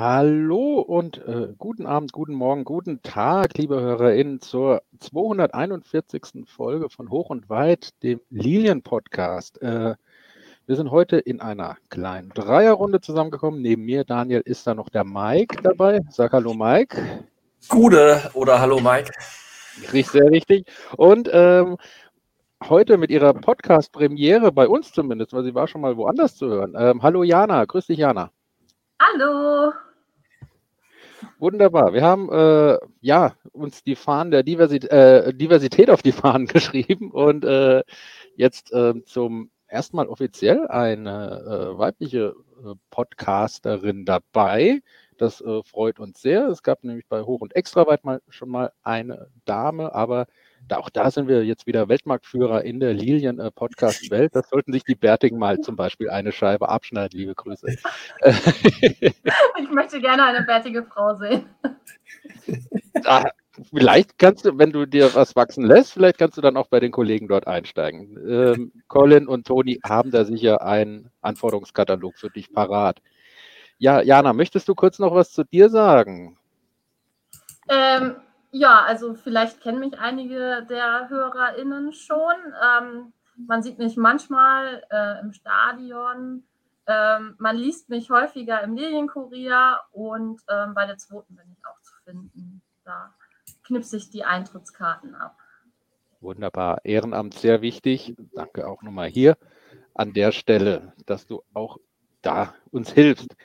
Hallo und äh, guten Abend, guten Morgen, guten Tag, liebe HörerInnen, zur 241. Folge von Hoch und Weit, dem Lilien-Podcast. Äh, wir sind heute in einer kleinen Dreierrunde zusammengekommen. Neben mir, Daniel, ist da noch der Mike dabei. Sag Hallo, Mike. Gute oder Hallo, Mike. Richtig, sehr richtig. Und ähm, heute mit ihrer Podcast-Premiere, bei uns zumindest, weil sie war schon mal woanders zu hören. Ähm, hallo, Jana. Grüß dich, Jana. Hallo. Wunderbar. Wir haben äh, ja uns die Fahnen der Diversität, äh, Diversität auf die Fahnen geschrieben und äh, jetzt äh, zum ersten Mal offiziell eine äh, weibliche äh, Podcasterin dabei. Das äh, freut uns sehr. Es gab nämlich bei Hoch und Extraweit mal schon mal eine Dame, aber da, auch da sind wir jetzt wieder Weltmarktführer in der Lilien-Podcast-Welt. Das sollten sich die Bärtigen mal zum Beispiel eine Scheibe abschneiden, liebe Grüße. ich möchte gerne eine bärtige Frau sehen. Da, vielleicht kannst du, wenn du dir was wachsen lässt, vielleicht kannst du dann auch bei den Kollegen dort einsteigen. Ähm, Colin und Toni haben da sicher einen Anforderungskatalog für dich parat. Ja, Jana, möchtest du kurz noch was zu dir sagen? Ähm, ja, also vielleicht kennen mich einige der HörerInnen schon. Ähm, man sieht mich manchmal äh, im Stadion. Ähm, man liest mich häufiger im Lilienkurier und ähm, bei der zweiten bin ich auch zu finden. Da knipse ich die Eintrittskarten ab. Wunderbar. Ehrenamt sehr wichtig. Danke auch nochmal hier an der Stelle, dass du auch da uns hilfst.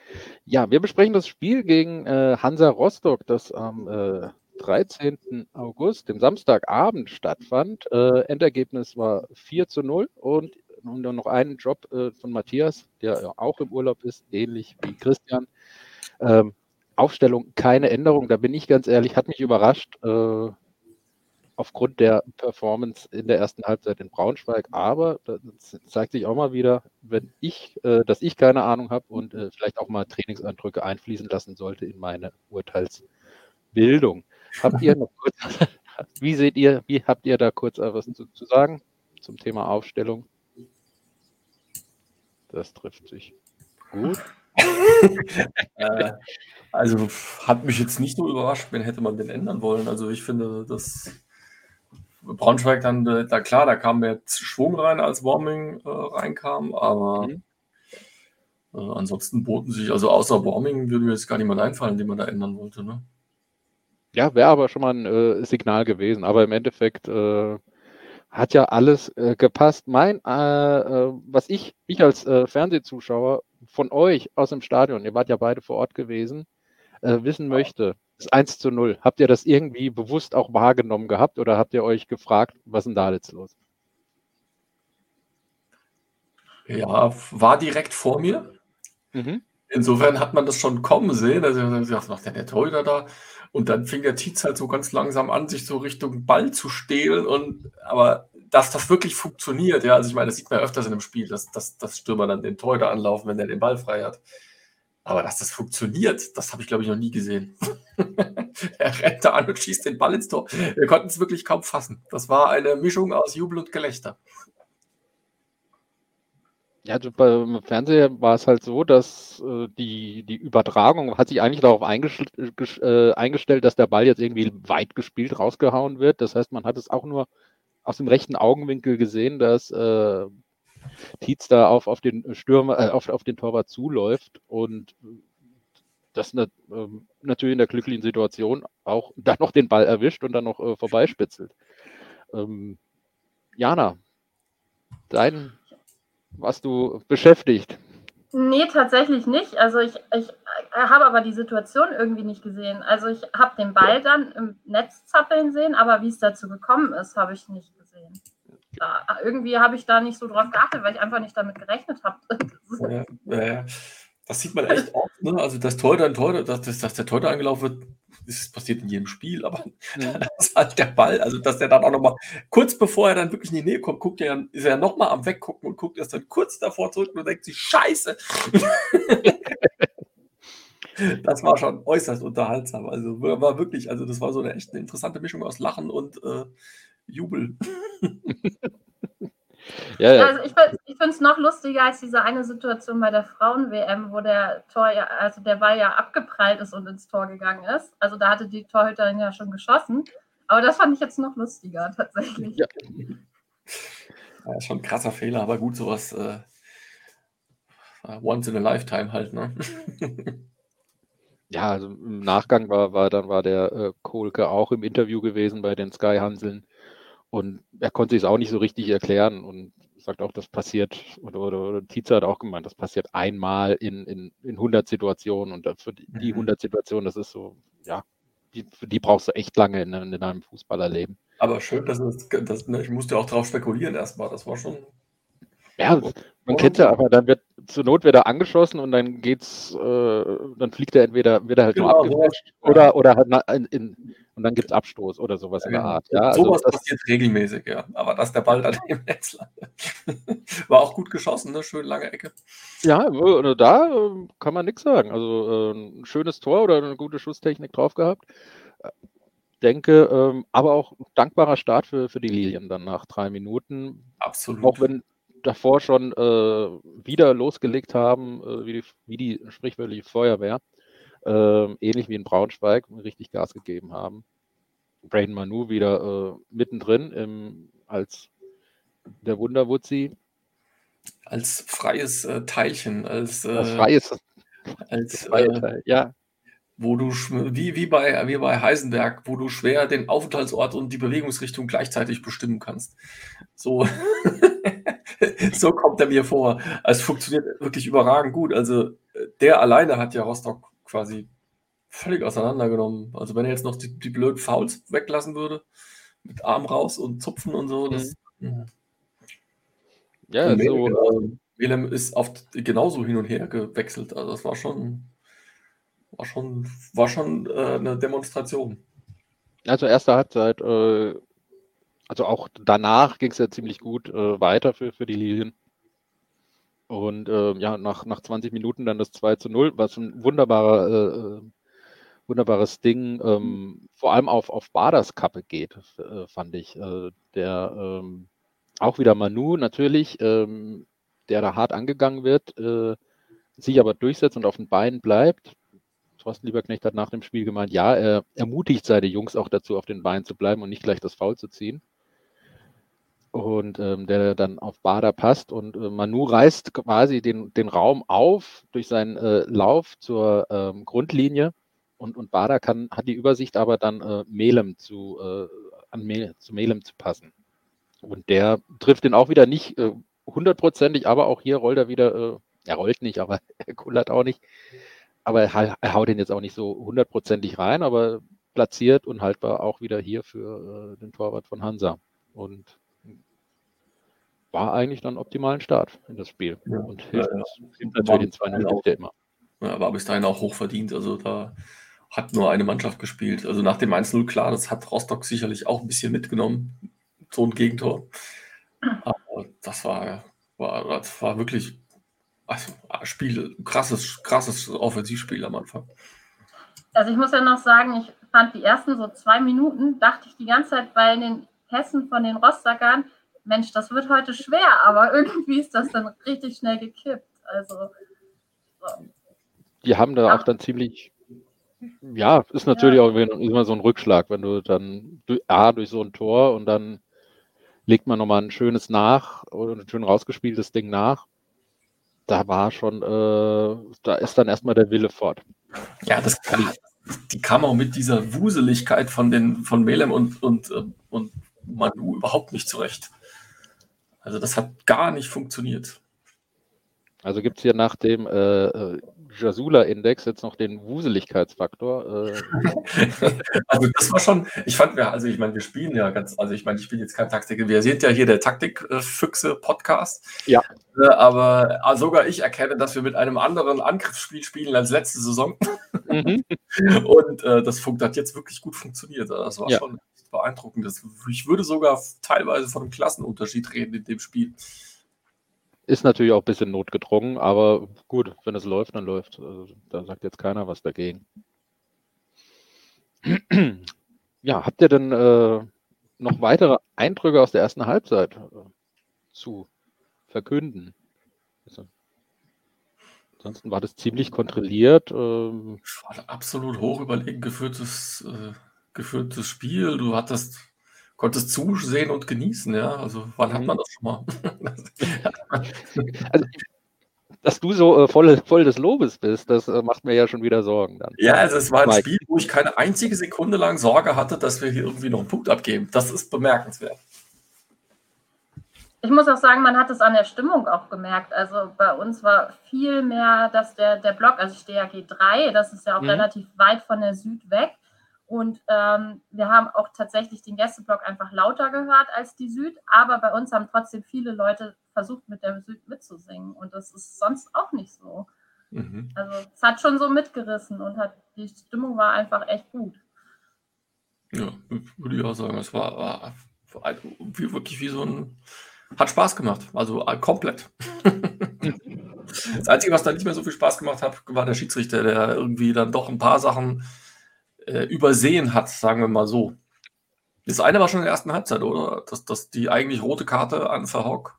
Ja, wir besprechen das Spiel gegen äh, Hansa Rostock, das am äh, 13. August, dem Samstagabend stattfand. Äh, Endergebnis war 4 zu 0 und, und dann noch einen Job äh, von Matthias, der auch im Urlaub ist, ähnlich wie Christian. Ähm, Aufstellung keine Änderung, da bin ich ganz ehrlich, hat mich überrascht äh, aufgrund der Performance in der ersten Halbzeit in Braunschweig. Aber das zeigt sich auch mal wieder, wenn ich, äh, dass ich keine Ahnung habe und äh, vielleicht auch mal Trainingseindrücke einfließen lassen sollte in meine Urteilsbildung. Habt ihr noch kurz, wie seht ihr, wie habt ihr da kurz was zu, zu sagen zum Thema Aufstellung? Das trifft sich gut. äh, also hat mich jetzt nicht so überrascht, wenn hätte man den ändern wollen. Also ich finde, dass Braunschweig dann, äh, da klar, da kam mehr Schwung rein, als Warming äh, reinkam, aber mhm. äh, ansonsten boten sich, also außer Warming würde mir jetzt gar niemand einfallen, den man da ändern wollte. Ne? Ja, wäre aber schon mal ein äh, Signal gewesen. Aber im Endeffekt äh, hat ja alles äh, gepasst. Mein, äh, äh, was ich, ich als äh, Fernsehzuschauer von euch aus dem Stadion, ihr wart ja beide vor Ort gewesen, wissen möchte, ist 1 zu 0. Habt ihr das irgendwie bewusst auch wahrgenommen gehabt oder habt ihr euch gefragt, was ist denn da jetzt los? Ja, war direkt vor mir. Mhm. Insofern hat man das schon kommen sehen. Also, was macht denn der Torhüter da? Und dann fing der Tietz halt so ganz langsam an, sich so Richtung Ball zu stehlen. Und aber dass das wirklich funktioniert, ja, also ich meine, das sieht man ja öfters in einem Spiel, dass, dass, dass Stürmer dann den Torhüter anlaufen, wenn der den Ball frei hat. Aber dass das funktioniert, das habe ich, glaube ich, noch nie gesehen. er rennt da an und schießt den Ball ins Tor. Wir konnten es wirklich kaum fassen. Das war eine Mischung aus Jubel und Gelächter. Ja, also beim Fernseher war es halt so, dass äh, die, die Übertragung hat sich eigentlich darauf eingestell, äh, eingestellt, dass der Ball jetzt irgendwie weit gespielt rausgehauen wird. Das heißt, man hat es auch nur aus dem rechten Augenwinkel gesehen, dass äh, Tietz da auf, auf den Stürmer, äh, auf, auf den Torwart zuläuft und das ne, natürlich in der glücklichen Situation auch dann noch den Ball erwischt und dann noch äh, vorbeispitzelt. Ähm, Jana, dein warst du beschäftigt? Nee, tatsächlich nicht. Also ich, ich habe aber die Situation irgendwie nicht gesehen. Also ich habe den Ball dann im Netz zappeln sehen, aber wie es dazu gekommen ist, habe ich nicht gesehen. Da, irgendwie habe ich da nicht so drauf geachtet, weil ich einfach nicht damit gerechnet habe. Ja, ja, das sieht man echt oft. Ne? Also das Tor dann Tor, dass, dass der Tor angelaufen wird, das passiert in jedem Spiel, aber ja. das ist halt der Ball. Also, dass der dann auch nochmal, kurz bevor er dann wirklich in die Nähe kommt, guckt er, ist er nochmal am Weggucken und guckt erst dann kurz davor zurück und denkt sich, Scheiße! das war schon äußerst unterhaltsam. Also, war wirklich, also, das war so eine echt eine interessante Mischung aus Lachen und äh, Jubel. ja, ja. Also ich, finde es noch lustiger als diese eine Situation bei der Frauen-WM, wo der Tor ja, also der Ball ja abgeprallt ist und ins Tor gegangen ist. Also da hatte die Torhüterin ja schon geschossen. Aber das fand ich jetzt noch lustiger tatsächlich. Ja. ja schon ein krasser Fehler, aber gut, sowas äh, once in a lifetime halt, ne? Ja, also im Nachgang war, war dann war der äh, Kohlke auch im Interview gewesen bei den Sky Hanseln und er konnte sich es auch nicht so richtig erklären und sagt auch, das passiert, oder, oder, oder Tietze hat auch gemeint, das passiert einmal in, in, in 100 Situationen und für die, die 100 mhm. Situationen, das ist so, ja, die, für die brauchst du echt lange in, in einem Fußballerleben. Aber schön, dass es, das, ne, ich musste auch drauf spekulieren erstmal, das war schon. Ja, man kennt ja, aber dann wird zur Not wird er angeschossen und dann geht's, äh, dann fliegt er entweder, wird er halt genau, nur oder, oder halt in, in, und dann gibt es Abstoß oder sowas ja, in der. Art. Ja, also sowas das, passiert regelmäßig, ja. Aber dass der Ball dann im Netz landet. War auch gut geschossen, ne? Schön lange Ecke. Ja, äh, da äh, kann man nichts sagen. Also äh, ein schönes Tor oder eine gute Schusstechnik drauf gehabt. Denke, ähm, aber auch dankbarer Start für, für die Lilien dann nach drei Minuten. Absolut. Auch wenn davor schon äh, wieder losgelegt haben, äh, wie, die, wie die sprichwörtliche Feuerwehr, äh, ähnlich wie in Braunschweig, richtig Gas gegeben haben. Braden Manu wieder äh, mittendrin im, als der Wunderwutzi. Als freies äh, Teilchen, als, äh, als freies als, ja wo du wie, wie, bei, wie bei Heisenberg, wo du schwer den Aufenthaltsort und die Bewegungsrichtung gleichzeitig bestimmen kannst. So, so kommt er mir vor. Es funktioniert wirklich überragend gut. Also der alleine hat ja Rostock quasi völlig auseinandergenommen. Also wenn er jetzt noch die, die blöden Fouls weglassen würde, mit Arm raus und Zupfen und so, das. Mhm. Ja, und so. Äh, Willem ist oft genauso hin und her gewechselt. Also das war schon war schon, war schon äh, eine Demonstration. Also erste Halbzeit, äh, also auch danach ging es ja ziemlich gut äh, weiter für, für die Lilien. Und äh, ja, nach, nach 20 Minuten dann das 2 zu 0, was ein wunderbarer, äh, äh, wunderbares Ding, ähm, vor allem auf, auf Baders Kappe geht, fand ich. der ähm, auch wieder Manu natürlich, ähm, der da hart angegangen wird, sich aber durchsetzt und auf den Beinen bleibt Thorsten Lieberknecht hat nach dem Spiel gemeint, ja, er ermutigt seine Jungs auch dazu, auf den Beinen zu bleiben und nicht gleich das Foul zu ziehen. Und ähm, der dann auf Bader passt. Und äh, Manu reißt quasi den, den Raum auf durch seinen äh, Lauf zur ähm, Grundlinie. Und, und Bader kann, hat die Übersicht aber dann äh, Melem zu, äh, an Mel, zu Melem zu passen. Und der trifft den auch wieder nicht äh, hundertprozentig, aber auch hier rollt er wieder, äh, er rollt nicht, aber er kullert auch nicht aber er, er haut den jetzt auch nicht so hundertprozentig rein, aber platziert und haltbar auch wieder hier für äh, den Torwart von Hansa. Und war eigentlich dann optimalen Start in das Spiel. Ja, und hilft, ja, ja. hilft natürlich den 2 0 der immer. Ja, war bis dahin auch hoch verdient. Also da hat nur eine Mannschaft gespielt. Also nach dem 1-0 klar, das hat Rostock sicherlich auch ein bisschen mitgenommen. So ein Gegentor. Aber das war, war, das war wirklich also, Spiel, krasses, krasses Offensivspiel am Anfang. Also ich muss ja noch sagen, ich fand die ersten so zwei Minuten, dachte ich die ganze Zeit bei den Hessen von den Rostockern, Mensch, das wird heute schwer, aber irgendwie ist das dann richtig schnell gekippt. Also so. die haben da ja. auch dann ziemlich, ja, ist natürlich ja. auch immer so ein Rückschlag, wenn du dann A durch so ein Tor und dann legt man nochmal ein schönes nach oder ein schön rausgespieltes Ding nach da war schon, äh, da ist dann erstmal der Wille fort. Ja, das die kam auch mit dieser Wuseligkeit von den von Melem und, und, äh, und Manu überhaupt nicht zurecht. Also das hat gar nicht funktioniert. Also gibt es hier nach dem äh, äh Jasula-Index jetzt noch den Wuseligkeitsfaktor. Äh. also das war schon, ich fand, ja, also ich meine, wir spielen ja ganz, also ich meine, ich bin jetzt kein Taktiker, wir sind ja hier der Taktikfüchse-Podcast. Ja. Äh, aber äh, sogar ich erkenne, dass wir mit einem anderen Angriffsspiel spielen als letzte Saison. Mhm. Und äh, das hat jetzt wirklich gut funktioniert. Also das war ja. schon beeindruckend. Ich würde sogar teilweise von einem Klassenunterschied reden in dem Spiel. Ist natürlich auch ein bisschen notgedrungen, aber gut, wenn es läuft, dann läuft. Also, da sagt jetzt keiner was dagegen. Ja, habt ihr denn äh, noch weitere Eindrücke aus der ersten Halbzeit äh, zu verkünden. Also, ansonsten war das ziemlich kontrolliert. Ähm, war absolut hoch überlegen geführtes, äh, geführtes Spiel. Du hattest, konntest zusehen und genießen, ja. Also wann hat mhm. man das schon mal? also, dass du so äh, voll, voll des Lobes bist, das äh, macht mir ja schon wieder Sorgen dann. Ja, also es war ein Mike. Spiel, wo ich keine einzige Sekunde lang Sorge hatte, dass wir hier irgendwie noch einen Punkt abgeben. Das ist bemerkenswert. Ich muss auch sagen, man hat es an der Stimmung auch gemerkt. Also bei uns war viel mehr, dass der, der Block, also ich stehe ja G3, das ist ja auch mhm. relativ weit von der Süd weg. Und ähm, wir haben auch tatsächlich den Gästeblock einfach lauter gehört als die Süd, aber bei uns haben trotzdem viele Leute versucht, mit der Süd mitzusingen. Und das ist sonst auch nicht so. Mhm. Also es hat schon so mitgerissen und hat, die Stimmung war einfach echt gut. Ja, würde ich auch sagen. Es war, war wie, wirklich wie so ein. Hat Spaß gemacht. Also komplett. das Einzige, was da nicht mehr so viel Spaß gemacht hat, war der Schiedsrichter, der irgendwie dann doch ein paar Sachen äh, übersehen hat, sagen wir mal so. Das eine war schon in der ersten Halbzeit, oder? Dass, dass die eigentlich rote Karte an Verhock.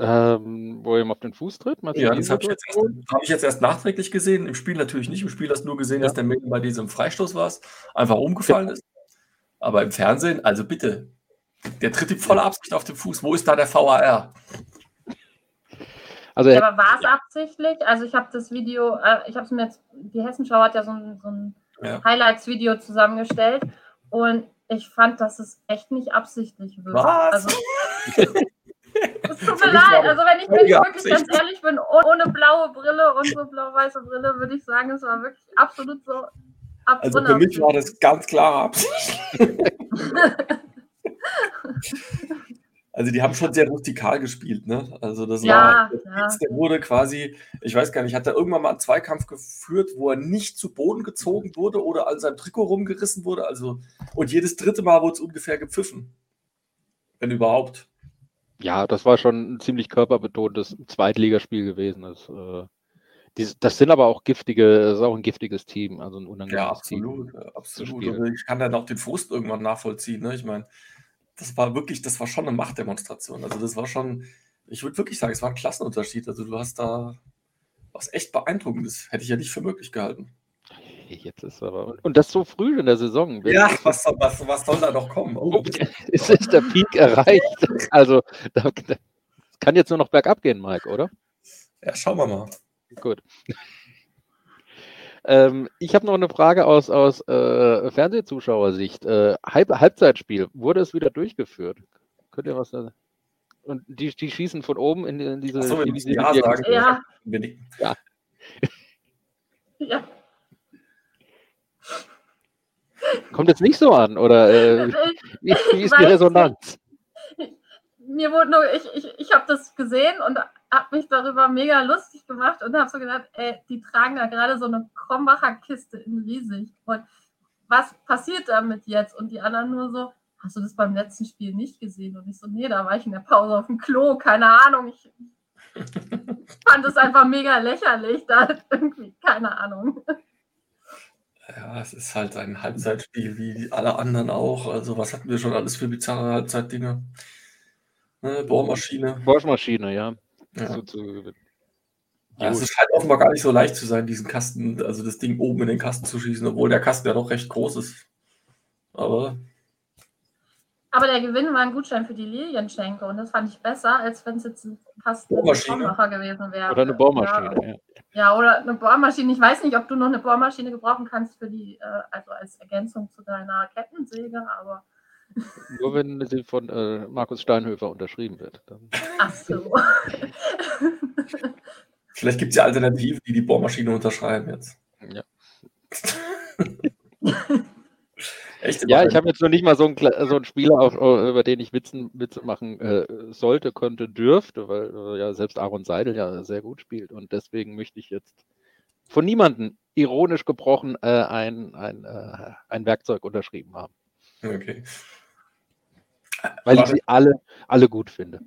Ähm, wo er ihm auf den Fuß tritt? ja, das habe ich, hab ich, jetzt erst nachträglich gesehen. Im Spiel natürlich nicht. Im Spiel hast du nur gesehen, ja. dass der Mädel bei diesem Freistoß war, einfach umgefallen ja. ist. Aber im Fernsehen, also bitte, der tritt ihm voller Absicht auf den Fuß. Wo ist da der VAR? Also, ja, aber war es absichtlich? Also ich habe das Video, äh, ich habe es mir jetzt, die Hessenschau hat ja so ein, so ein ja. Highlights-Video zusammengestellt und ich fand, dass es echt nicht absichtlich wird. Was? Also, es tut mir leid, also wenn ich, wenn ich wirklich ganz ehrlich bin, ohne blaue Brille, unsere blau-weiße Brille, würde ich sagen, es war wirklich absolut so. Also für mich war das ganz klare Absicht. Also die haben schon sehr rustikal gespielt, ne? Also das ja, war, ja. der wurde quasi, ich weiß gar nicht, hat er irgendwann mal einen Zweikampf geführt, wo er nicht zu Boden gezogen wurde oder an seinem Trikot rumgerissen wurde. Also, und jedes dritte Mal wurde es ungefähr gepfiffen. Wenn überhaupt. Ja, das war schon ein ziemlich körperbetontes Zweitligaspiel gewesen. Das, äh, die, das sind aber auch giftige, das ist auch ein giftiges Team, also ein unangenehmes Ja, absolut, Team absolut. Also ich kann dann auch den Frust irgendwann nachvollziehen. Ne? Ich meine, das war wirklich, das war schon eine Machtdemonstration. Also das war schon, ich würde wirklich sagen, es war ein Klassenunterschied. Also du hast da was echt beeindruckendes. Hätte ich ja nicht für möglich gehalten. Jetzt ist aber. Und das so früh in der Saison. Ja, was soll, was, was soll da noch kommen? Oh. Es ist der Peak erreicht. Also, da, da kann jetzt nur noch bergab gehen, Mike, oder? Ja, schauen wir mal. Gut. Ähm, ich habe noch eine Frage aus, aus äh, Fernsehzuschauersicht. Äh, Halb Halbzeitspiel, wurde es wieder durchgeführt? Könnt ihr was da? Und die, die schießen von oben in, in diese. Achso, in diese ja, sagen. Ja. ja. ja. Kommt jetzt nicht so an, oder äh, wie, wie, ist die Resonanz? Mir wurde nur, ich, ich, ich habe das gesehen und habe mich darüber mega lustig gemacht und habe so gedacht, ey, die tragen da gerade so eine Krombacher Kiste in riesig. Und was passiert damit jetzt? Und die anderen nur so, hast du das beim letzten Spiel nicht gesehen? Und ich so, nee, da war ich in der Pause auf dem Klo, keine Ahnung. Ich fand es einfach mega lächerlich. Da irgendwie, keine Ahnung. Ja, es ist halt ein Halbzeitspiel wie alle anderen auch. Also, was hatten wir schon alles für bizarre Halbzeitdinge? Ne, Bohrmaschine. Bohrmaschine, ja ja. so zu gewinnen. Ja, es scheint offenbar gar nicht so leicht zu sein, diesen Kasten, also das Ding oben in den Kasten zu schießen, obwohl der Kasten ja doch recht groß ist. Aber. Aber der Gewinn war ein Gutschein für die Lilienschenke und das fand ich besser, als wenn es jetzt ein Kasten Bohrmacher gewesen wäre. Oder eine Bohrmaschine, ja. ja. oder eine Bohrmaschine. Ich weiß nicht, ob du noch eine Bohrmaschine gebrauchen kannst für die, äh, also als Ergänzung zu deiner Kettensäge, aber. Nur wenn sie von äh, Markus Steinhöfer unterschrieben wird. Dann. Ach so. Vielleicht gibt es ja Alternativen, die die Bohrmaschine unterschreiben jetzt. Ja. Echt ja, ich habe jetzt noch nicht mal so einen, so einen Spieler, auf, über den ich Witzen, Witze machen äh, sollte, könnte, dürfte, weil äh, ja selbst Aaron Seidel ja sehr gut spielt. Und deswegen möchte ich jetzt von niemandem ironisch gebrochen äh, ein, ein, äh, ein Werkzeug unterschrieben haben. Okay. Weil Warte. ich sie alle, alle gut finde.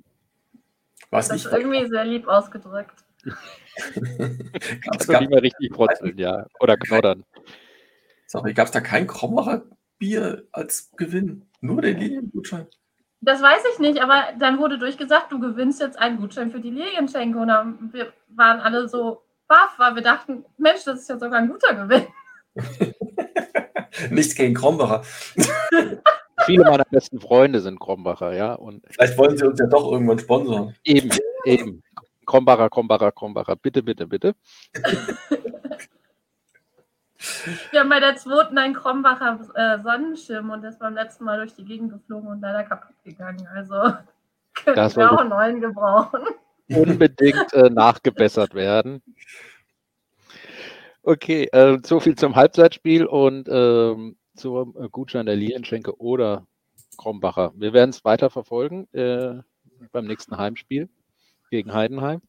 Was das ist irgendwie sehr lieb ausgedrückt. Gab's also nicht mehr richtig frotzeln, ja. Oder knoddern. Sorry, gab es da kein Krombacher Bier als Gewinn? Nur den Liniengutschein? Das weiß ich nicht, aber dann wurde durchgesagt, du gewinnst jetzt einen Gutschein für die Lilienschenke. Und dann, wir waren alle so baff, weil wir dachten, Mensch, das ist ja sogar ein guter Gewinn. Nichts gegen Krombacher. Viele meiner besten Freunde sind Krombacher, ja. Und Vielleicht wollen sie uns ja doch irgendwann sponsern. Eben, eben. Krombacher, Krombacher, Krombacher. Bitte, bitte, bitte. Wir haben bei der zweiten einen Krombacher äh, Sonnenschirm und ist beim letzten Mal durch die Gegend geflogen und leider kaputt gegangen. Also können wir auch einen neuen gebrauchen. Unbedingt äh, nachgebessert werden. Okay, äh, so viel zum Halbzeitspiel und ähm, zum äh, Gutschein der Lilienschenke oder Krombacher. Wir werden es weiter verfolgen äh, beim nächsten Heimspiel gegen Heidenheim.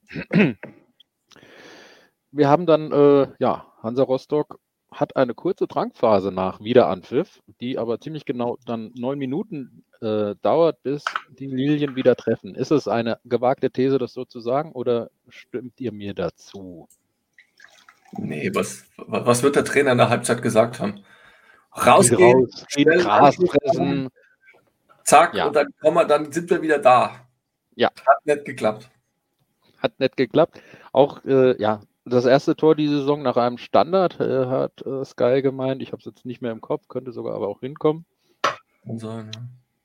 Wir haben dann, äh, ja, Hansa Rostock hat eine kurze Drangphase nach Wiederanpfiff, die aber ziemlich genau dann neun Minuten äh, dauert, bis die Lilien wieder treffen. Ist es eine gewagte These, das so zu sagen, oder stimmt ihr mir dazu? Nee, was, was wird der Trainer in der Halbzeit gesagt haben? Rausgehen, raus, schnell Gras fressen. Zack, ja. und dann, kommen wir, dann sind wir wieder da. Ja. Hat nicht geklappt. Hat nicht geklappt. Auch, äh, ja, das erste Tor die Saison nach einem Standard äh, hat äh, Sky gemeint. Ich habe es jetzt nicht mehr im Kopf, könnte sogar aber auch hinkommen. Kann sein,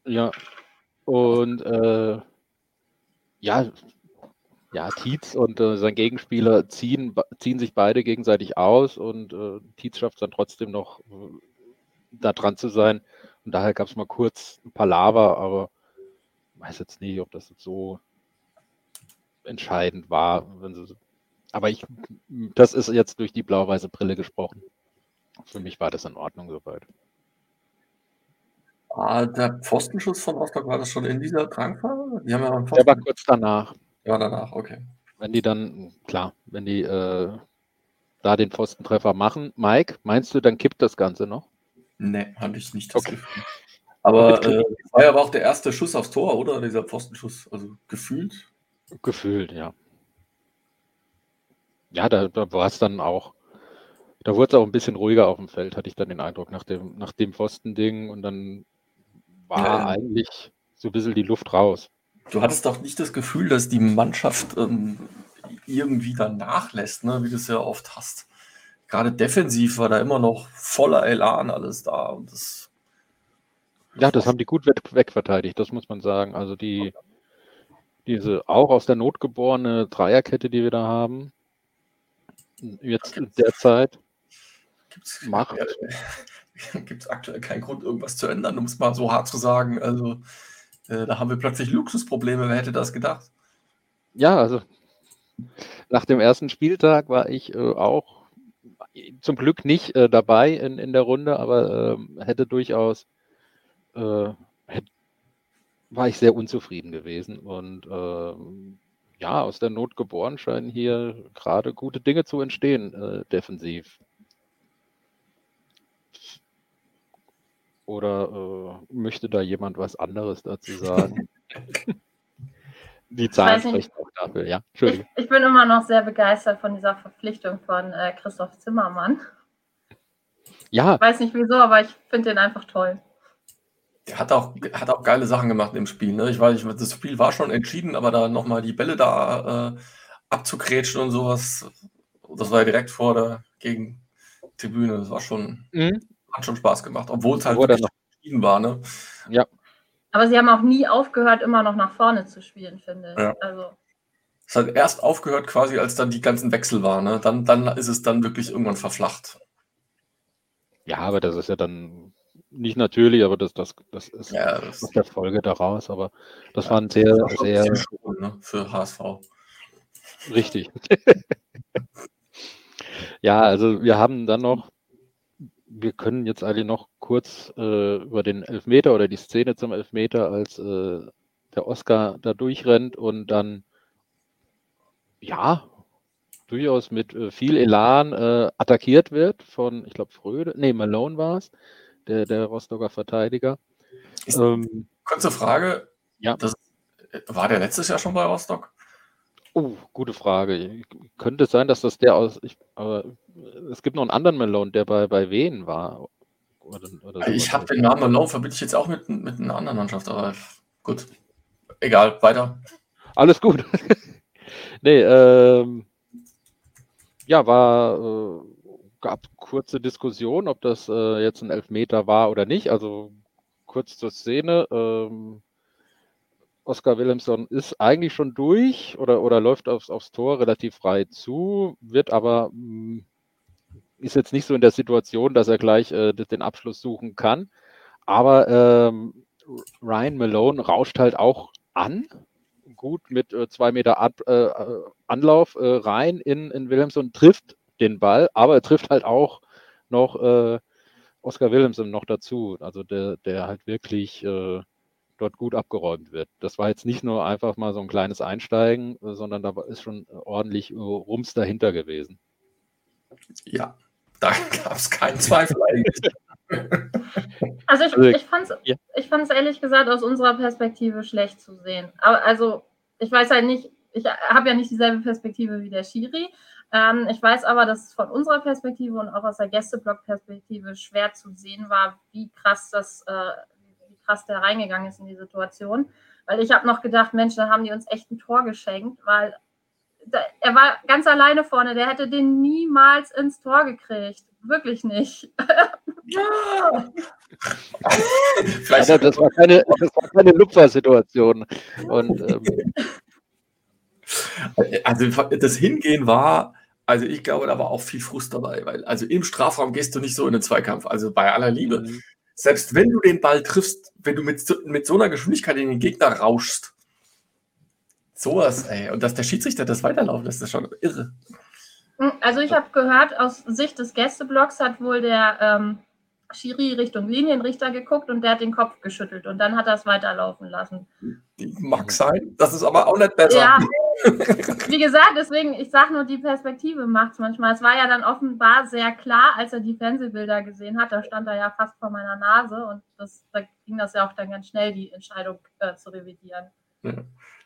ja. Ja. Und äh, ja, ja, Tietz und äh, sein Gegenspieler ziehen, ziehen sich beide gegenseitig aus und äh, Tietz schafft es dann trotzdem noch äh, da dran zu sein. Und daher gab es mal kurz ein paar Lava, aber ich weiß jetzt nicht, ob das so entscheidend war. Aber ich, das ist jetzt durch die blau-weiße Brille gesprochen. Für mich war das in Ordnung soweit. Ah, der Pfostenschuss von Rostock war das schon in dieser Drangphase? Die haben ja der war kurz danach. Ja, danach, okay. Wenn die dann, klar, wenn die äh, da den Pfostentreffer machen, Mike, meinst du, dann kippt das Ganze noch? Nee, hatte ich nicht das okay. Gefühl. Aber äh, war ja aber auch der erste Schuss aufs Tor, oder? Dieser Pfostenschuss, also gefühlt. Gefühlt, ja. Ja, da, da war es dann auch, da wurde es auch ein bisschen ruhiger auf dem Feld, hatte ich dann den Eindruck, nach dem, nach dem Pfostending und dann war ja, eigentlich so ein bisschen die Luft raus. Du hattest doch nicht das Gefühl, dass die Mannschaft ähm, irgendwie dann nachlässt, ne? wie du es ja oft hast gerade defensiv war da immer noch voller Elan alles da. Und das ja, das haben die gut wegverteidigt, das muss man sagen. Also die, diese auch aus der Not geborene Dreierkette, die wir da haben, jetzt in der Zeit, gibt's, macht. Gibt es aktuell keinen Grund, irgendwas zu ändern, um es mal so hart zu sagen. Also äh, da haben wir plötzlich Luxusprobleme. Wer hätte das gedacht? Ja, also nach dem ersten Spieltag war ich äh, auch zum Glück nicht äh, dabei in, in der Runde, aber äh, hätte durchaus, äh, war ich sehr unzufrieden gewesen. Und ähm, ja, aus der Not geboren scheinen hier gerade gute Dinge zu entstehen, äh, defensiv. Oder äh, möchte da jemand was anderes dazu sagen? Die Zahlen sprechen auch dafür, ja. Entschuldigung. Ich, ich, bin immer noch sehr begeistert von dieser Verpflichtung von äh, Christoph Zimmermann. Ja. Ich weiß nicht wieso, aber ich finde den einfach toll. Der hat auch, hat auch geile Sachen gemacht im Spiel. Ne? Ich weiß, das Spiel war schon entschieden, aber da nochmal die Bälle da äh, abzugrätschen und sowas, das war ja direkt vor der Gegentribüne. Das war schon, mhm. hat schon Spaß gemacht, obwohl es halt wirklich entschieden war. Ne? Ja. Aber sie haben auch nie aufgehört, immer noch nach vorne zu spielen, finde ich. Ja. Also. Es hat erst aufgehört, quasi, als dann die ganzen Wechsel waren. Ne? Dann, dann ist es dann wirklich irgendwann verflacht. Ja, aber das ist ja dann nicht natürlich, aber das, das, das ist ja, das der Folge daraus. Aber das ja, waren sehr, das sehr. Schon, ne? Für HSV. Richtig. ja, also wir haben dann noch wir können jetzt eigentlich noch kurz äh, über den Elfmeter oder die Szene zum Elfmeter, als äh, der Oscar da durchrennt und dann, ja, durchaus mit äh, viel Elan äh, attackiert wird von, ich glaube, Fröde, nee, Malone war es, der, der Rostocker Verteidiger. Ähm, kurze Frage. Ja. Das, war der letztes Jahr schon bei Rostock? Oh, gute Frage. Könnte es sein, dass das der aus. Ich, aber es gibt noch einen anderen Malone, der bei, bei Wien war. Oder, oder ich habe den Namen Malone, verbinde ich jetzt auch mit, mit einer anderen Mannschaft, aber gut. Egal, weiter. Alles gut. nee, ähm, ja, war, äh, gab kurze Diskussion, ob das äh, jetzt ein Elfmeter war oder nicht. Also kurz zur Szene. Ähm, Oskar Willemsson ist eigentlich schon durch oder, oder läuft aufs, aufs Tor relativ frei zu, wird aber mh, mm, ist jetzt nicht so in der Situation, dass er gleich äh, den Abschluss suchen kann. Aber ähm, Ryan Malone rauscht halt auch an, gut mit äh, zwei Meter Ab, äh, Anlauf äh, rein in, in Williamson, trifft den Ball, aber er trifft halt auch noch äh, Oscar Williamson noch dazu, also der, der halt wirklich äh, dort gut abgeräumt wird. Das war jetzt nicht nur einfach mal so ein kleines Einsteigen, sondern da ist schon ordentlich Rums dahinter gewesen. Ja, da gab es keinen Zweifel eigentlich. Also ich, also ich fand es ja. ehrlich gesagt aus unserer Perspektive schlecht zu sehen. Aber also ich weiß halt nicht, ich habe ja nicht dieselbe Perspektive wie der Schiri. Ähm, ich weiß aber, dass es von unserer Perspektive und auch aus der Gästeblock-Perspektive schwer zu sehen war, wie krass das, äh, wie krass der reingegangen ist in die Situation. Weil ich habe noch gedacht, Mensch, da haben die uns echt ein Tor geschenkt, weil er war ganz alleine vorne, der hätte den niemals ins Tor gekriegt. Wirklich nicht. Ja. Vielleicht ja, das war keine, das war keine Lupfer-Situation. ähm, also das Hingehen war, also ich glaube, da war auch viel Frust dabei, weil also im Strafraum gehst du nicht so in den Zweikampf. Also bei aller Liebe. Mhm. Selbst wenn du den Ball triffst, wenn du mit, mit so einer Geschwindigkeit in den Gegner rauschst, Sowas, ey. Und dass der Schiedsrichter das weiterlaufen lässt, ist schon irre. Hm, also ich habe gehört, aus Sicht des Gästeblocks hat wohl der ähm, Schiri Richtung Linienrichter geguckt und der hat den Kopf geschüttelt und dann hat er es weiterlaufen lassen. Mag sein, das ist aber auch nicht besser. Ja, wie gesagt, deswegen, ich sage nur, die Perspektive macht es manchmal. Es war ja dann offenbar sehr klar, als er die Fernsehbilder gesehen hat, da stand er ja fast vor meiner Nase und das, da ging das ja auch dann ganz schnell, die Entscheidung äh, zu revidieren. Ja.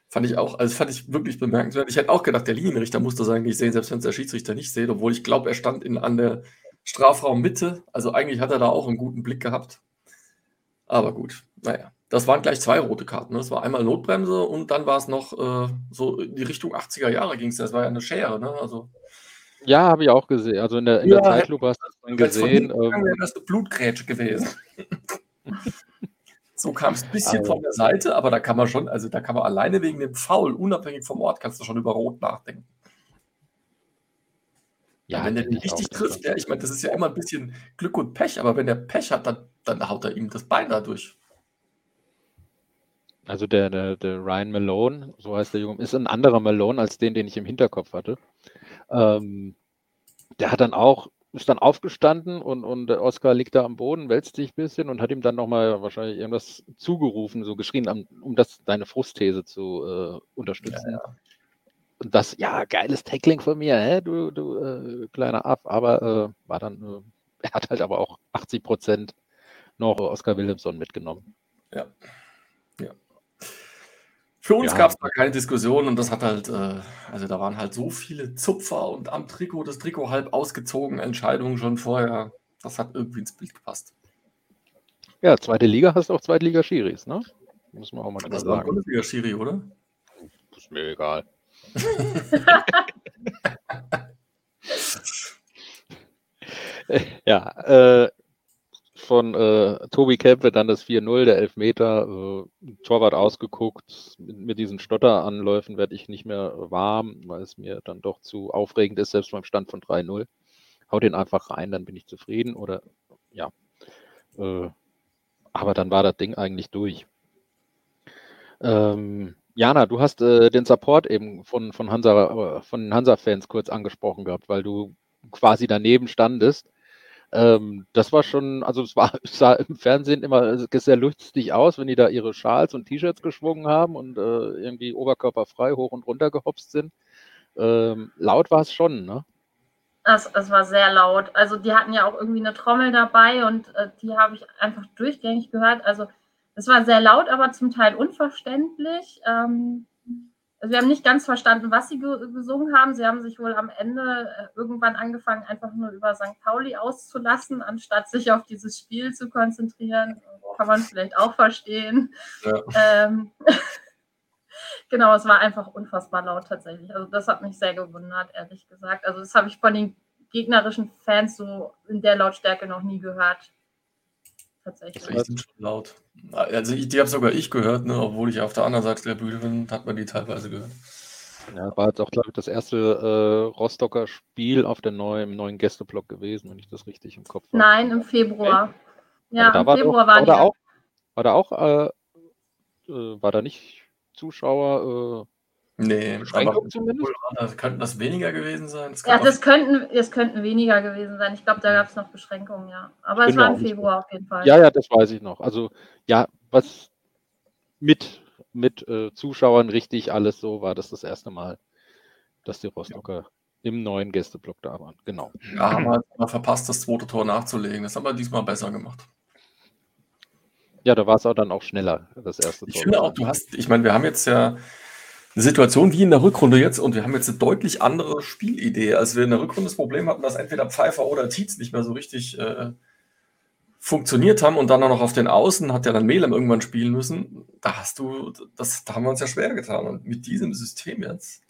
Fand ich auch, also fand ich wirklich bemerkenswert. Ich hätte auch gedacht, der Linienrichter musste das eigentlich sehen, selbst wenn es der Schiedsrichter nicht sieht, obwohl ich glaube, er stand in, an der Strafraummitte. Also eigentlich hat er da auch einen guten Blick gehabt. Aber gut, naja. Das waren gleich zwei rote Karten. Ne? Das war einmal Notbremse und dann war es noch äh, so in die Richtung 80er Jahre ging es. Das war ja eine Schere, ne? Also. Ja, habe ich auch gesehen. Also in der, in ja, der Zeitlupe hast du es gesehen. Ähm, wäre das eine Blutgrätsche gewesen. So kam es ein bisschen also, von der Seite, aber da kann man schon, also da kann man alleine wegen dem Foul, unabhängig vom Ort, kannst du schon über Rot nachdenken. Ja, wenn der den richtig trifft, ja, ich meine, das ist ja immer ein bisschen Glück und Pech, aber wenn der Pech hat, dann, dann haut er ihm das Bein da durch. Also der, der, der Ryan Malone, so heißt der Junge, ist ein anderer Malone als den, den ich im Hinterkopf hatte. Ähm, der hat dann auch ist dann aufgestanden und, und der Oscar liegt da am Boden, wälzt sich ein bisschen und hat ihm dann nochmal wahrscheinlich irgendwas zugerufen, so geschrien, um das deine Frustthese zu äh, unterstützen. Ja, ja. Und das, ja, geiles Tackling von mir, hä, du, du äh, kleiner Ab, aber äh, war dann, äh, er hat halt aber auch 80 Prozent noch Oscar Williamson mitgenommen. Ja. Für uns ja. gab es da keine Diskussion und das hat halt, äh, also da waren halt so viele Zupfer und am Trikot, das Trikot halb ausgezogen, Entscheidungen schon vorher. Das hat irgendwie ins Bild gepasst. Ja, zweite Liga hast du auch zweite Liga Schiris, ne? Muss man auch mal das sagen. Das war Bundesliga Schiri, oder? Ist mir egal. ja, äh, von äh, Tobi Kempe dann das 4-0, der Elfmeter, äh, Torwart ausgeguckt. Mit, mit diesen Stotteranläufen werde ich nicht mehr warm, weil es mir dann doch zu aufregend ist, selbst beim Stand von 3-0. Hau den einfach rein, dann bin ich zufrieden. Oder ja. Äh, aber dann war das Ding eigentlich durch. Ähm, Jana, du hast äh, den Support eben von, von Hansa, äh, von Hansa-Fans kurz angesprochen gehabt, weil du quasi daneben standest. Ähm, das war schon, also es war, sah im Fernsehen immer sehr lustig aus, wenn die da ihre Schals und T-Shirts geschwungen haben und äh, irgendwie oberkörperfrei hoch und runter gehopst sind. Ähm, laut war es schon, ne? Es, es war sehr laut. Also die hatten ja auch irgendwie eine Trommel dabei und äh, die habe ich einfach durchgängig gehört. Also es war sehr laut, aber zum Teil unverständlich. Ähm, also wir haben nicht ganz verstanden, was sie gesungen haben. Sie haben sich wohl am Ende äh, irgendwann angefangen, einfach nur über St. Pauli auszulassen, anstatt sich auf dieses Spiel zu konzentrieren. Kann man vielleicht auch verstehen. Ja. Ähm, genau, es war einfach unfassbar laut tatsächlich. Also das hat mich sehr gewundert, ehrlich gesagt. Also das habe ich von den gegnerischen Fans so in der Lautstärke noch nie gehört. Tatsächlich. Das ist schon laut. Also ich, die habe sogar ich gehört, ne, obwohl ich auf der anderen Seite der Bühne bin, hat man die teilweise gehört. Ja, war jetzt auch, glaube ich, das erste äh, Rostocker Spiel auf der neuen, im neuen Gästeblock gewesen, wenn ich das richtig im Kopf habe. Nein, im Februar. Okay. Ja, im war Februar doch, war, war da auch, war da auch, äh, äh, war da nicht Zuschauer, äh, Nee, aber zumindest? Könnten das weniger gewesen sein? Das ja, das könnten, es könnten weniger gewesen sein. Ich glaube, da gab es noch Beschränkungen, ja. Aber es war im Februar auf jeden Fall. Ja, ja, das weiß ich noch. Also, ja, was mit, mit äh, Zuschauern richtig alles so war das das erste Mal, dass die Rostocker ja. im neuen Gästeblock da waren. Genau. Ja, haben wir verpasst, das zweite Tor nachzulegen. Das haben wir diesmal besser gemacht. Ja, da war es auch dann auch schneller, das erste Tor. Ich finde auch, du hast, ich meine, wir haben jetzt ja Situation wie in der Rückrunde jetzt und wir haben jetzt eine deutlich andere Spielidee, als wir in der Rückrunde das Problem hatten, dass entweder Pfeiffer oder Tietz nicht mehr so richtig äh, funktioniert haben und dann auch noch auf den Außen hat ja dann Melem irgendwann spielen müssen. Da hast du, das, da haben wir uns ja schwer getan. Und mit diesem System jetzt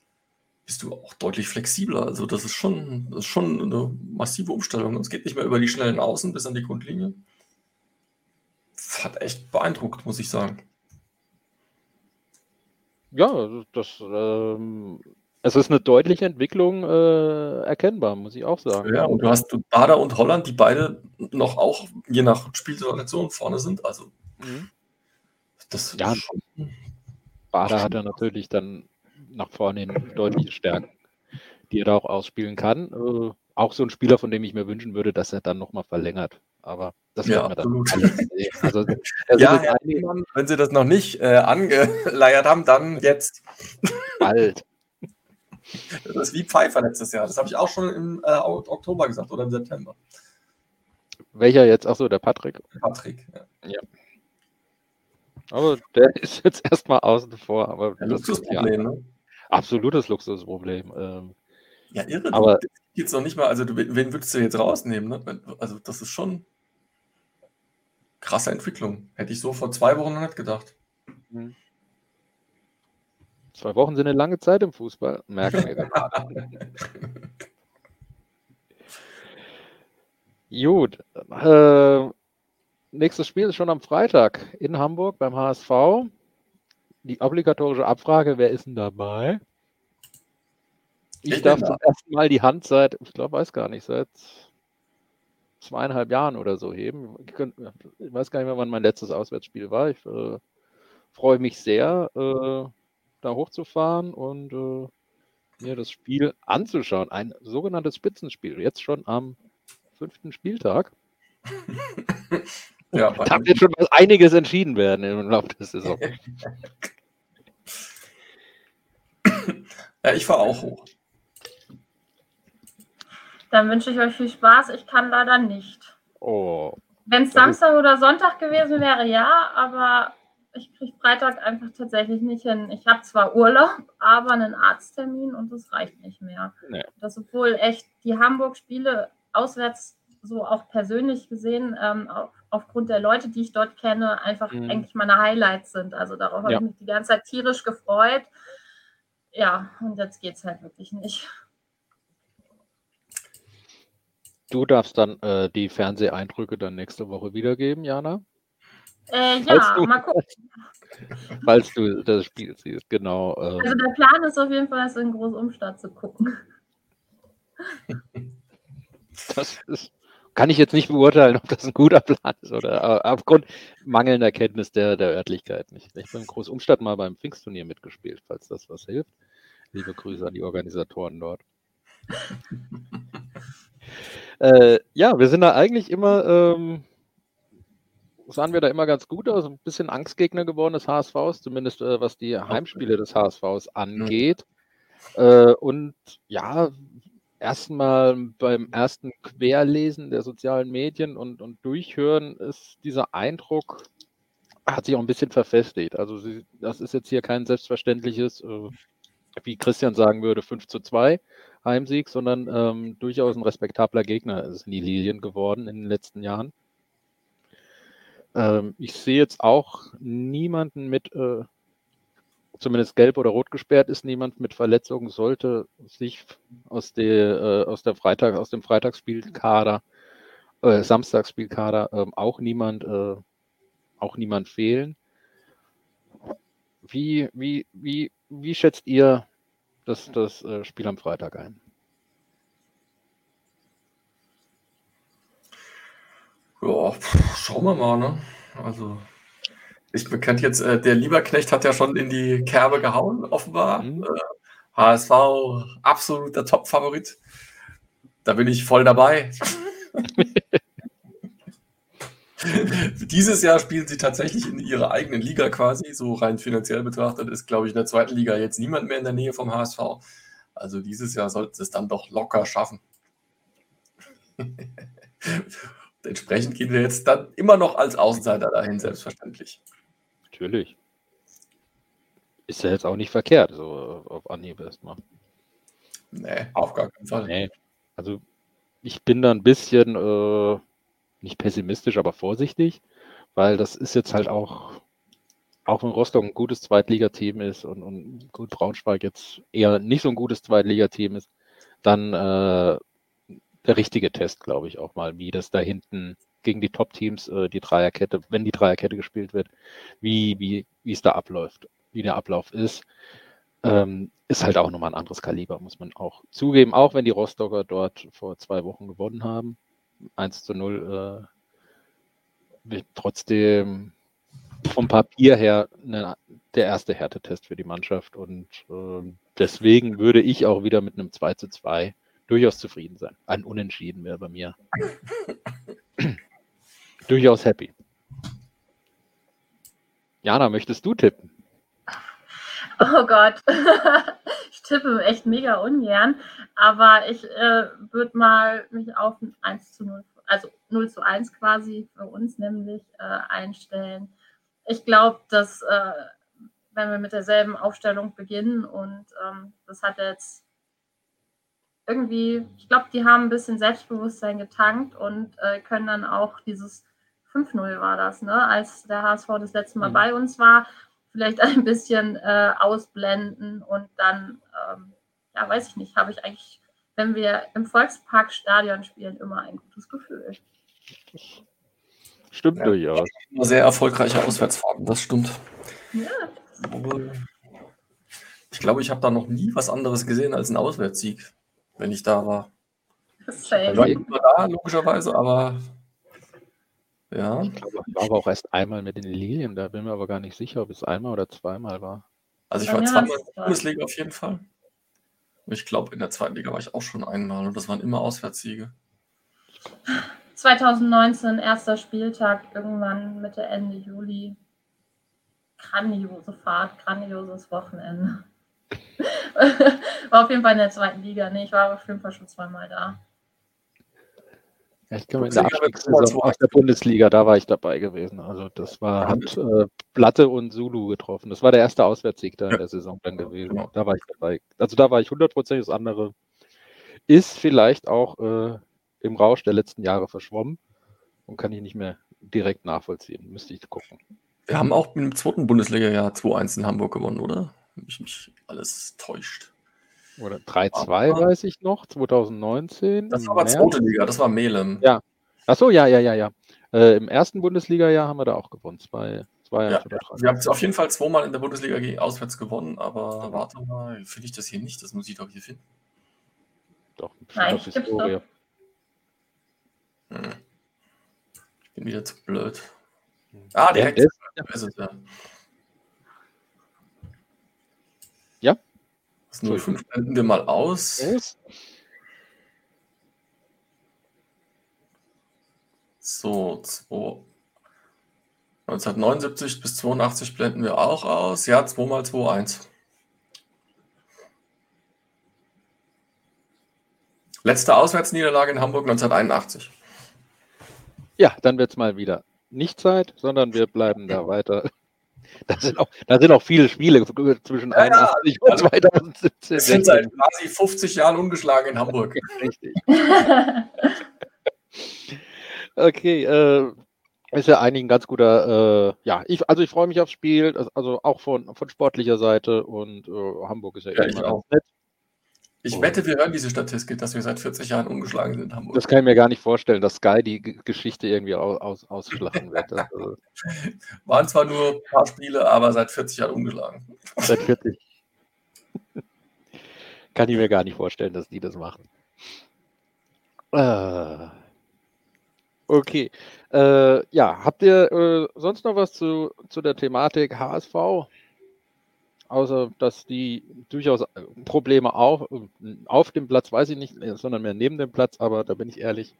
bist du auch deutlich flexibler. Also das ist schon, das ist schon eine massive Umstellung. Es geht nicht mehr über die schnellen Außen bis an die Grundlinie. Das hat echt beeindruckt, muss ich sagen. Ja, das, ähm, es ist eine deutliche Entwicklung äh, erkennbar, muss ich auch sagen. Ja, und du hast Bader und Holland, die beide noch auch je nach Spielsituation vorne sind. Also mhm. das ja, schon, Bader hat ja natürlich dann nach vorne hin deutliche Stärken, die er da auch ausspielen kann. Äh, auch so ein Spieler, von dem ich mir wünschen würde, dass er dann nochmal verlängert. Aber das ja, wir dann. Also, ja, Herr Mann, wenn Sie das noch nicht äh, angeleiert haben, dann jetzt. Bald. Das ist wie Pfeiffer letztes Jahr. Das habe ich auch schon im äh, Oktober gesagt oder im September. Welcher jetzt? Achso, der Patrick. Patrick, ja. ja. Aber der ist jetzt erstmal außen vor. Aber ja, Luxusproblem, ja, ne? Absolutes Luxusproblem. Ähm, ja, irre. Aber jetzt noch nicht mal, also du, wen würdest du jetzt rausnehmen? Ne? Also das ist schon krasse Entwicklung. Hätte ich so vor zwei Wochen noch nicht gedacht. Mhm. Zwei Wochen sind eine lange Zeit im Fußball, merken wir gerade. Gut. Äh, nächstes Spiel ist schon am Freitag in Hamburg beim HSV. Die obligatorische Abfrage: Wer ist denn dabei? Ich, ich darf zum ersten Mal die Hand seit, ich glaube, weiß gar nicht, seit zweieinhalb Jahren oder so heben. Ich, könnt, ich weiß gar nicht mehr, wann mein letztes Auswärtsspiel war. Ich äh, freue mich sehr, äh, da hochzufahren und äh, mir das Spiel anzuschauen. Ein sogenanntes Spitzenspiel, jetzt schon am fünften Spieltag. ja, da wird schon einiges entschieden werden im Laufe der Saison. ja, ich fahre auch hoch. Dann wünsche ich euch viel Spaß. Ich kann leider nicht. Oh. Wenn es Samstag oder Sonntag gewesen wäre, ja, aber ich kriege Freitag einfach tatsächlich nicht hin. Ich habe zwar Urlaub, aber einen Arzttermin und das reicht nicht mehr. Nee. Das obwohl echt die Hamburg-Spiele auswärts so auch persönlich gesehen, ähm, auf, aufgrund der Leute, die ich dort kenne, einfach mhm. eigentlich meine Highlights sind. Also darauf ja. habe ich mich die ganze Zeit tierisch gefreut. Ja, und jetzt geht es halt wirklich nicht. Du darfst dann äh, die Fernseheindrücke dann nächste Woche wiedergeben, Jana? Äh, ja, du, mal gucken. Falls du das Spiel siehst, genau. Äh. Also der Plan ist auf jeden Fall, das in Großumstadt zu gucken. Das ist, kann ich jetzt nicht beurteilen, ob das ein guter Plan ist oder aufgrund mangelnder Kenntnis der, der Örtlichkeit nicht. Ich bin in Großumstadt mal beim Pfingstturnier mitgespielt, falls das was hilft. Liebe Grüße an die Organisatoren dort. Äh, ja, wir sind da eigentlich immer, ähm, sahen wir da immer ganz gut aus, ein bisschen Angstgegner geworden des HSVs, zumindest äh, was die Heimspiele des HSVs angeht. Äh, und ja, erstmal beim ersten Querlesen der sozialen Medien und, und Durchhören ist dieser Eindruck, hat sich auch ein bisschen verfestigt. Also sie, das ist jetzt hier kein selbstverständliches, äh, wie Christian sagen würde, 5 zu 2 Heimsieg, sondern ähm, durchaus ein respektabler Gegner ist in die Lilien geworden in den letzten Jahren. Ähm, ich sehe jetzt auch niemanden mit, äh, zumindest gelb oder rot gesperrt ist niemand mit Verletzungen, sollte sich aus, der, äh, aus, der Freitag, aus dem Freitagsspielkader, äh, Samstagsspielkader äh, auch niemand, äh, auch niemand fehlen. Wie, wie, wie, wie schätzt ihr das, das äh, Spiel am Freitag ein? Ja, schauen wir mal, ne? Also, ich bekannt jetzt, äh, der Lieberknecht hat ja schon in die Kerbe gehauen, offenbar. Mhm. Äh, HSV, absoluter Top-Favorit. Da bin ich voll dabei. Dieses Jahr spielen sie tatsächlich in ihrer eigenen Liga quasi, so rein finanziell betrachtet, ist, glaube ich, in der zweiten Liga jetzt niemand mehr in der Nähe vom HSV. Also dieses Jahr sollten sie es dann doch locker schaffen. Entsprechend gehen wir jetzt dann immer noch als Außenseiter dahin, selbstverständlich. Natürlich. Ist ja jetzt auch nicht verkehrt, so auf Anhieb erstmal. Nee, auf gar keinen Fall. Nee. Also ich bin da ein bisschen äh, nicht pessimistisch, aber vorsichtig, weil das ist jetzt halt auch, auch wenn Rostock ein gutes Zweitligateam ist und, und gut Braunschweig jetzt eher nicht so ein gutes Zweitligateam ist, dann äh, der richtige Test, glaube ich, auch mal, wie das da hinten gegen die Top-Teams, äh, die Dreierkette, wenn die Dreierkette gespielt wird, wie, wie, wie es da abläuft, wie der Ablauf ist. Ähm, ist halt auch nochmal ein anderes Kaliber, muss man auch zugeben, auch wenn die Rostocker dort vor zwei Wochen gewonnen haben. 1 zu 0 äh, wird trotzdem vom Papier her eine, der erste Härtetest für die Mannschaft und äh, deswegen würde ich auch wieder mit einem 2 zu 2 durchaus zufrieden sein. Ein Unentschieden wäre bei mir durchaus happy. Jana, möchtest du tippen? Oh Gott, ich tippe echt mega ungern, aber ich äh, würde mal mich auf ein 1 zu 0, also 0 zu 1 quasi für uns nämlich äh, einstellen. Ich glaube, dass äh, wenn wir mit derselben Aufstellung beginnen und ähm, das hat jetzt irgendwie, ich glaube, die haben ein bisschen Selbstbewusstsein getankt und äh, können dann auch dieses 5-0 war das, ne? als der HSV das letzte Mal mhm. bei uns war, vielleicht ein bisschen äh, ausblenden und dann, ähm, ja, weiß ich nicht, habe ich eigentlich, wenn wir im Volksparkstadion spielen, immer ein gutes Gefühl. Stimmt ja. durchaus. Sehr erfolgreiche Auswärtsfahrten, das stimmt. Ja. Ich glaube, ich habe da noch nie was anderes gesehen als einen Auswärtssieg wenn ich da war. Same. Ich war immer da, logischerweise, aber ja. Ich glaube, ich war aber auch erst einmal mit den Lilien, da bin mir aber gar nicht sicher, ob es einmal oder zweimal war. Also ich war zweimal in der Bundesliga auf jeden Fall. Ich glaube, in der zweiten Liga war ich auch schon einmal und das waren immer Auswärtssiege. 2019, erster Spieltag, irgendwann Mitte, Ende Juli. Grandiose Fahrt, grandioses Wochenende. war auf jeden Fall in der zweiten Liga. Nee, ich war auf jeden Fall schon zweimal da. Ja, ich komme in der Abstiegssaison aus der Bundesliga, da war ich dabei gewesen. Also das war, hat äh, Platte und Zulu getroffen. Das war der erste Auswärtssieg da in der Saison dann gewesen. Genau. Da war ich dabei. Also da war ich hundertprozentig. Das andere ist vielleicht auch äh, im Rausch der letzten Jahre verschwommen und kann ich nicht mehr direkt nachvollziehen. Müsste ich gucken. Wir haben auch mit dem zweiten Bundesliga-Jahr 2-1 in Hamburg gewonnen, oder? mich nicht alles täuscht. Oder 3-2 weiß ich noch, 2019. Das war aber zweite Liga, das war Melem. Ja. Achso, ja, ja, ja, ja. Äh, Im ersten Bundesliga-Jahr haben wir da auch gewonnen. Zwei, zwei ja, oder drei. Wir haben auf jeden Fall zweimal in der Bundesliga auswärts gewonnen, aber warte mal, finde ich das hier nicht? Das muss ich doch hier finden. Doch, Nein, ich Historie. Hm. Ich bin wieder zu blöd. Ah, direkt. Ja, ist, ja. Das 05 blenden wir mal aus. aus. So, 2, 1979 bis 82 blenden wir auch aus. Ja, 2 mal 2, 1. Letzte Auswärtsniederlage in Hamburg 1981. Ja, dann wird es mal wieder nicht Zeit, sondern wir bleiben da weiter Da sind auch, da sind auch viele Spiele zwischen ja, 81 ja, und 2017. Wir sind seit quasi 50 Jahren ungeschlagen in Hamburg. Richtig. okay, äh, ist ja eigentlich ein ganz guter, äh, ja, ich, also ich freue mich aufs Spiel, also auch von, von sportlicher Seite und äh, Hamburg ist ja, ja immer ganz nett. Ich wette, wir hören diese Statistik, dass wir seit 40 Jahren ungeschlagen sind in Hamburg. Das kann ich mir gar nicht vorstellen, dass Sky die Geschichte irgendwie aus, aus, ausschlagen wird. Also Waren zwar nur ein paar Spiele, aber seit 40 Jahren ungeschlagen. Seit 40. kann ich mir gar nicht vorstellen, dass die das machen. Äh, okay. Äh, ja, habt ihr äh, sonst noch was zu, zu der Thematik HSV? Außer dass die durchaus äh, Probleme auf, auf dem Platz, weiß ich nicht, äh, sondern mehr neben dem Platz, aber da bin ich ehrlich,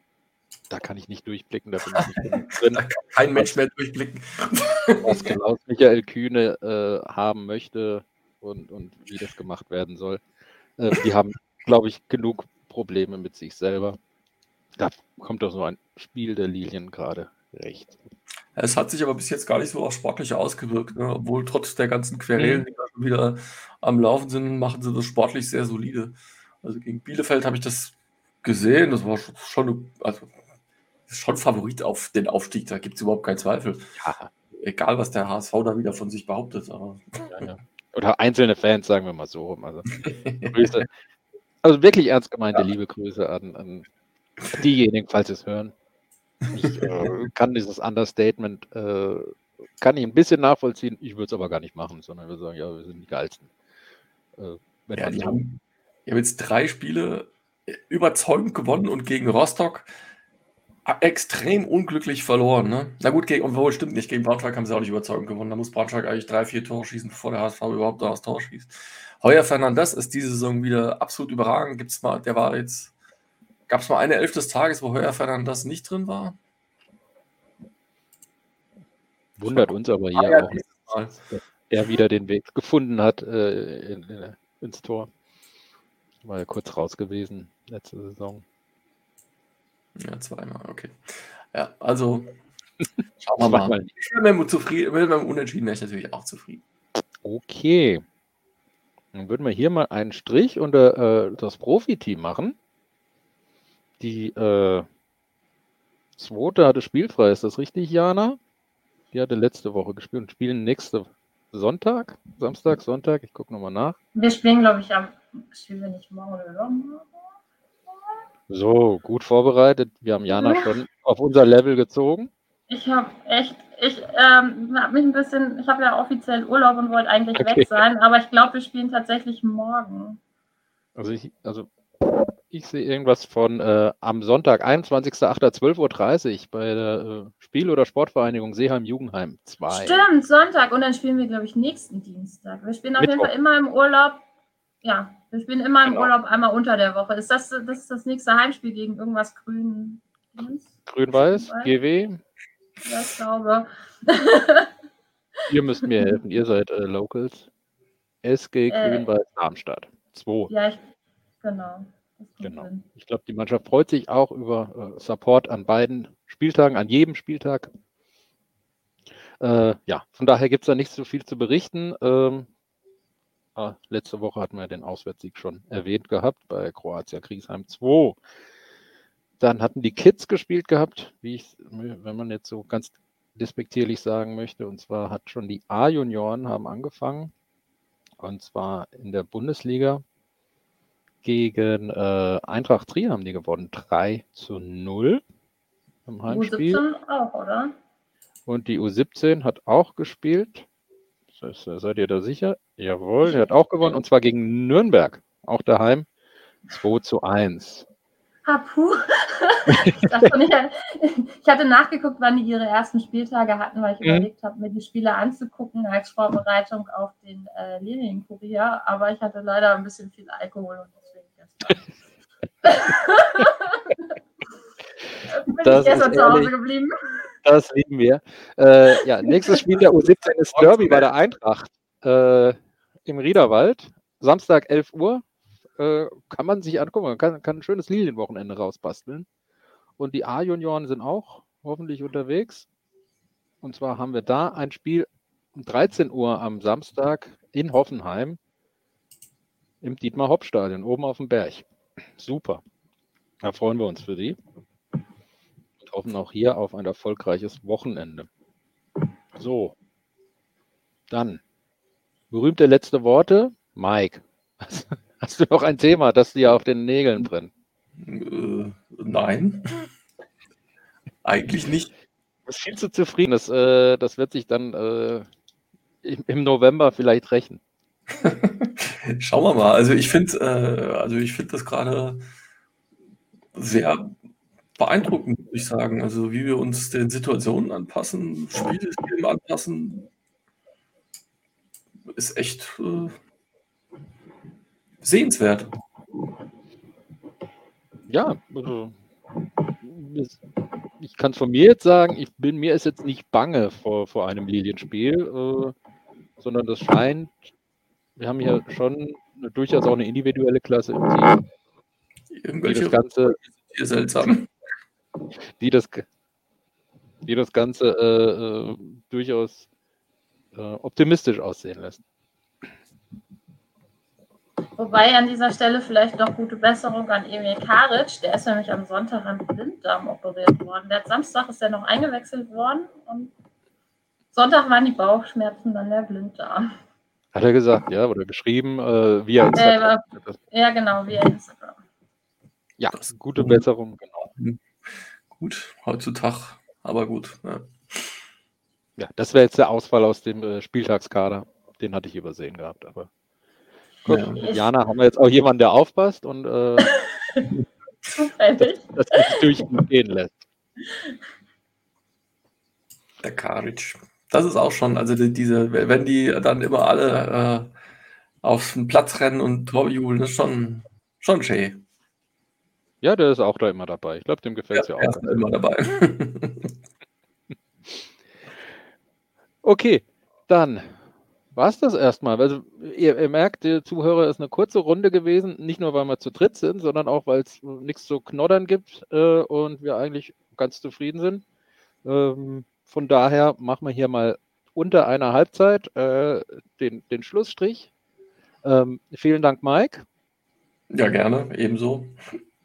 da kann ich nicht durchblicken, da nicht drin. da kann kein Mensch mehr durchblicken. Was Klaus Michael Kühne äh, haben möchte und, und wie das gemacht werden soll. Äh, die haben, glaube ich, genug Probleme mit sich selber. Da kommt doch so ein Spiel der Lilien gerade recht. Es hat sich aber bis jetzt gar nicht so auch sportlich ausgewirkt, ne? obwohl trotz der ganzen Querelen, mhm. die da schon wieder am Laufen sind, machen sie das sportlich sehr solide. Also gegen Bielefeld habe ich das gesehen, das war schon, also, schon Favorit auf den Aufstieg, da gibt es überhaupt keinen Zweifel. Ja. Egal, was der HSV da wieder von sich behauptet. Aber, ja, ja. Oder einzelne Fans, sagen wir mal so. Also, Grüße. also wirklich ernst gemeinte liebe Grüße an, an diejenigen, falls sie es hören. Ich äh, kann dieses Understatement, äh, kann ich ein bisschen nachvollziehen, ich würde es aber gar nicht machen, sondern würde sagen, ja, wir sind die geilsten. Äh, ja, die, haben, die haben jetzt drei Spiele überzeugend gewonnen und gegen Rostock extrem unglücklich verloren. Ne? Na gut, gegen, obwohl stimmt nicht, gegen Braunschweig haben sie auch nicht überzeugend gewonnen. Da muss Braunschweig eigentlich drei, vier Tore schießen, bevor der HSV überhaupt das Tor schießt. Heuer Fernandes ist diese Saison wieder absolut überragend. Gibt's mal, der war jetzt Gab es mal eine Elf des Tages, wo Heuer Fernandes nicht drin war? Wundert uns aber hier ah, ja, auch, dass er wieder den Weg gefunden hat äh, in, in, ins Tor. War ja kurz raus gewesen letzte Saison. Ja, zweimal, okay. Ja, also schauen wir mal. Ich bin mit, zufrieden, mit meinem Unentschieden wäre ich natürlich auch zufrieden. Okay. Dann würden wir hier mal einen Strich unter äh, das Profiteam machen. Die äh, zweite hatte spielfrei, ist das richtig, Jana? Die hatte letzte Woche gespielt und spielen nächste Sonntag, Samstag, Sonntag. Ich gucke nochmal nach. Wir spielen, glaube ich, am. Spielen wir nicht morgen oder morgen? So, gut vorbereitet. Wir haben Jana schon auf unser Level gezogen. Ich habe echt, ich ähm, habe mich ein bisschen, ich habe ja offiziell Urlaub und wollte eigentlich okay. weg sein, aber ich glaube, wir spielen tatsächlich morgen. Also ich, also ich sehe irgendwas von äh, am Sonntag, 21.08.12.30 Uhr bei der äh, Spiel- oder Sportvereinigung Seeheim-Jugendheim 2. Stimmt, Sonntag. Und dann spielen wir, glaube ich, nächsten Dienstag. Wir spielen auf Mittwoch. jeden Fall immer im Urlaub. Ja, wir spielen immer im genau. Urlaub einmal unter der Woche. Ist das das, ist das nächste Heimspiel gegen irgendwas Grün? Grün-Weiß? GW? Ja, ich glaube. Ihr müsst mir helfen. Ihr seid äh, Locals. SG äh, Grün-Weiß Darmstadt. 2. Ja, ich, genau. Genau. Ich glaube, die Mannschaft freut sich auch über äh, Support an beiden Spieltagen, an jedem Spieltag. Äh, ja, von daher gibt es da nicht so viel zu berichten. Ähm, ah, letzte Woche hatten wir den Auswärtssieg schon erwähnt gehabt bei Kroatia Kriegsheim 2. Dann hatten die Kids gespielt gehabt, wie ich, wenn man jetzt so ganz despektierlich sagen möchte. Und zwar hat schon die A-Junioren haben angefangen. Und zwar in der Bundesliga gegen äh, Eintracht Trier haben die gewonnen. 3 zu 0 im Heimspiel. U17 auch, oder? Und die U17 hat auch gespielt. Das, seid ihr da sicher? Jawohl, der hat auch gewonnen. Und zwar gegen Nürnberg. Auch daheim. 2 zu 1. Ah, puh. ich hatte nachgeguckt, wann die ihre ersten Spieltage hatten, weil ich mhm. überlegt habe, mir die Spiele anzugucken als Vorbereitung auf den äh, Lilienkurier. Aber ich hatte leider ein bisschen viel Alkohol und das ist zu Hause geblieben. Das lieben wir. Äh, ja, nächstes Spiel der U17 ist Derby bei der Eintracht äh, im Riederwald. Samstag 11 Uhr. Äh, kann man sich angucken. Man kann, kann ein schönes Lilienwochenende rausbasteln. Und die A-Junioren sind auch hoffentlich unterwegs. Und zwar haben wir da ein Spiel um 13 Uhr am Samstag in Hoffenheim im Dietmar-Hopp-Stadion, oben auf dem Berg. Super. Da freuen wir uns für Sie und hoffen auch hier auf ein erfolgreiches Wochenende. So, dann berühmte letzte Worte. Mike, hast du noch ein Thema, das dir auf den Nägeln brennt? Äh, nein, eigentlich nicht. Du bist viel zu zufrieden. Das, äh, das wird sich dann äh, im November vielleicht rächen. Schauen wir mal. Also ich finde, äh, also ich das gerade sehr beeindruckend, würde ich sagen. Also wie wir uns den Situationen anpassen, Spielsystem anpassen, ist echt äh, sehenswert. Ja, also ich kann es von mir jetzt sagen, ich bin mir ist jetzt nicht bange vor, vor einem Lilienspiel, äh, sondern das scheint, wir haben hier schon eine, durchaus auch eine individuelle Klasse im Team. Irgendwelche die das Ganze hier seltsam. Die das, die das Ganze äh, äh, durchaus äh, optimistisch aussehen lässt. Wobei an dieser Stelle vielleicht noch gute Besserung an Emil Karic. Der ist nämlich am Sonntag am Blinddarm operiert worden. Der hat Samstag ist er noch eingewechselt worden und Sonntag waren die Bauchschmerzen, dann der Blinddarm. Hat er gesagt, ja, oder geschrieben äh, via Instagram. Äh, ja, genau, via Instagram. Ja, gute Besserung, genau. Mhm. Gut, heutzutage, aber gut. Ja, ja das wäre jetzt der Ausfall aus dem äh, Spieltagskader. Den hatte ich übersehen gehabt, aber Gut, ja. mit Jana haben wir jetzt auch jemanden, der aufpasst und äh, das, das nicht durchgehen lässt. Der Karic. Das ist auch schon, also die, diese, wenn die dann immer alle äh, auf den Platz rennen und Torjubeln, das ist schon, schon schön. Ja, der ist auch da immer dabei. Ich glaube, dem gefällt es ja, ja auch. Er ist immer dabei. okay, dann war es das erstmal. Also ihr, ihr, merkt, der Zuhörer ist eine kurze Runde gewesen, nicht nur weil wir zu dritt sind, sondern auch weil es nichts zu knoddern gibt äh, und wir eigentlich ganz zufrieden sind. Ähm, von daher machen wir hier mal unter einer Halbzeit äh, den, den Schlussstrich. Ähm, vielen Dank, Mike. Ja, gerne, ebenso.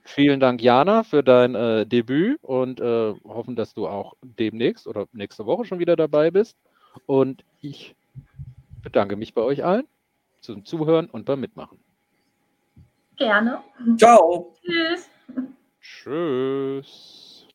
Vielen Dank, Jana, für dein äh, Debüt und äh, hoffen, dass du auch demnächst oder nächste Woche schon wieder dabei bist. Und ich bedanke mich bei euch allen zum Zuhören und beim Mitmachen. Gerne. Ciao. Tschüss. Tschüss.